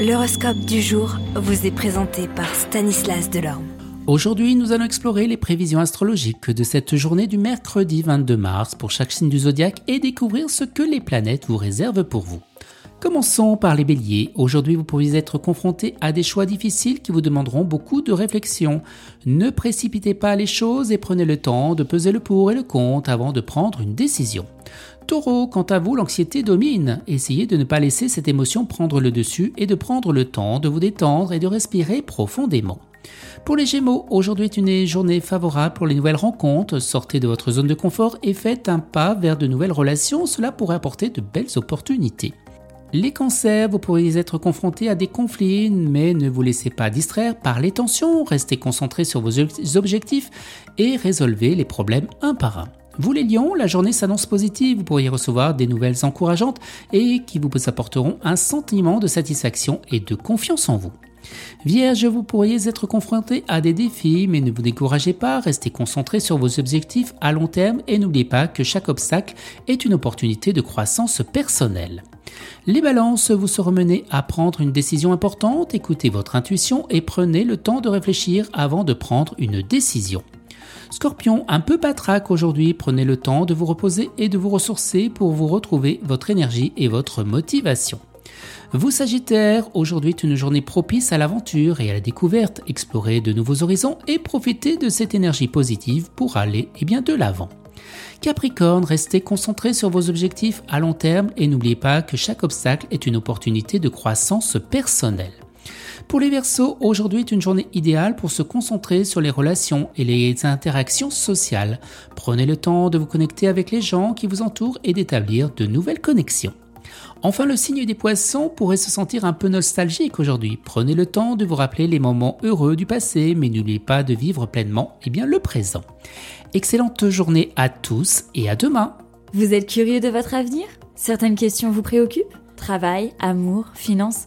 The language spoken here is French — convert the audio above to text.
L'horoscope du jour vous est présenté par Stanislas Delorme. Aujourd'hui, nous allons explorer les prévisions astrologiques de cette journée du mercredi 22 mars pour chaque signe du zodiaque et découvrir ce que les planètes vous réservent pour vous. Commençons par les béliers. Aujourd'hui, vous pourriez être confronté à des choix difficiles qui vous demanderont beaucoup de réflexion. Ne précipitez pas les choses et prenez le temps de peser le pour et le contre avant de prendre une décision. Taureau, quant à vous, l'anxiété domine. Essayez de ne pas laisser cette émotion prendre le dessus et de prendre le temps de vous détendre et de respirer profondément. Pour les Gémeaux, aujourd'hui est une journée favorable pour les nouvelles rencontres. Sortez de votre zone de confort et faites un pas vers de nouvelles relations. Cela pourrait apporter de belles opportunités. Les cancers, vous pourriez être confrontés à des conflits, mais ne vous laissez pas distraire par les tensions, restez concentrés sur vos objectifs et résolvez les problèmes un par un. Vous les lions, la journée s'annonce positive, vous pourriez recevoir des nouvelles encourageantes et qui vous apporteront un sentiment de satisfaction et de confiance en vous. Vierge, vous pourriez être confronté à des défis, mais ne vous découragez pas, restez concentré sur vos objectifs à long terme et n'oubliez pas que chaque obstacle est une opportunité de croissance personnelle. Les balances, vous serez menés à prendre une décision importante, écoutez votre intuition et prenez le temps de réfléchir avant de prendre une décision. Scorpion, un peu patraque aujourd'hui, prenez le temps de vous reposer et de vous ressourcer pour vous retrouver votre énergie et votre motivation. Vous Sagittaire, aujourd'hui est une journée propice à l'aventure et à la découverte, explorez de nouveaux horizons et profitez de cette énergie positive pour aller eh bien, de l'avant. Capricorne, restez concentré sur vos objectifs à long terme et n'oubliez pas que chaque obstacle est une opportunité de croissance personnelle. Pour les Verseaux, aujourd'hui est une journée idéale pour se concentrer sur les relations et les interactions sociales. Prenez le temps de vous connecter avec les gens qui vous entourent et d'établir de nouvelles connexions. Enfin, le signe des poissons pourrait se sentir un peu nostalgique aujourd'hui. Prenez le temps de vous rappeler les moments heureux du passé, mais n'oubliez pas de vivre pleinement eh bien, le présent. Excellente journée à tous et à demain. Vous êtes curieux de votre avenir? Certaines questions vous préoccupent? Travail, amour, finances?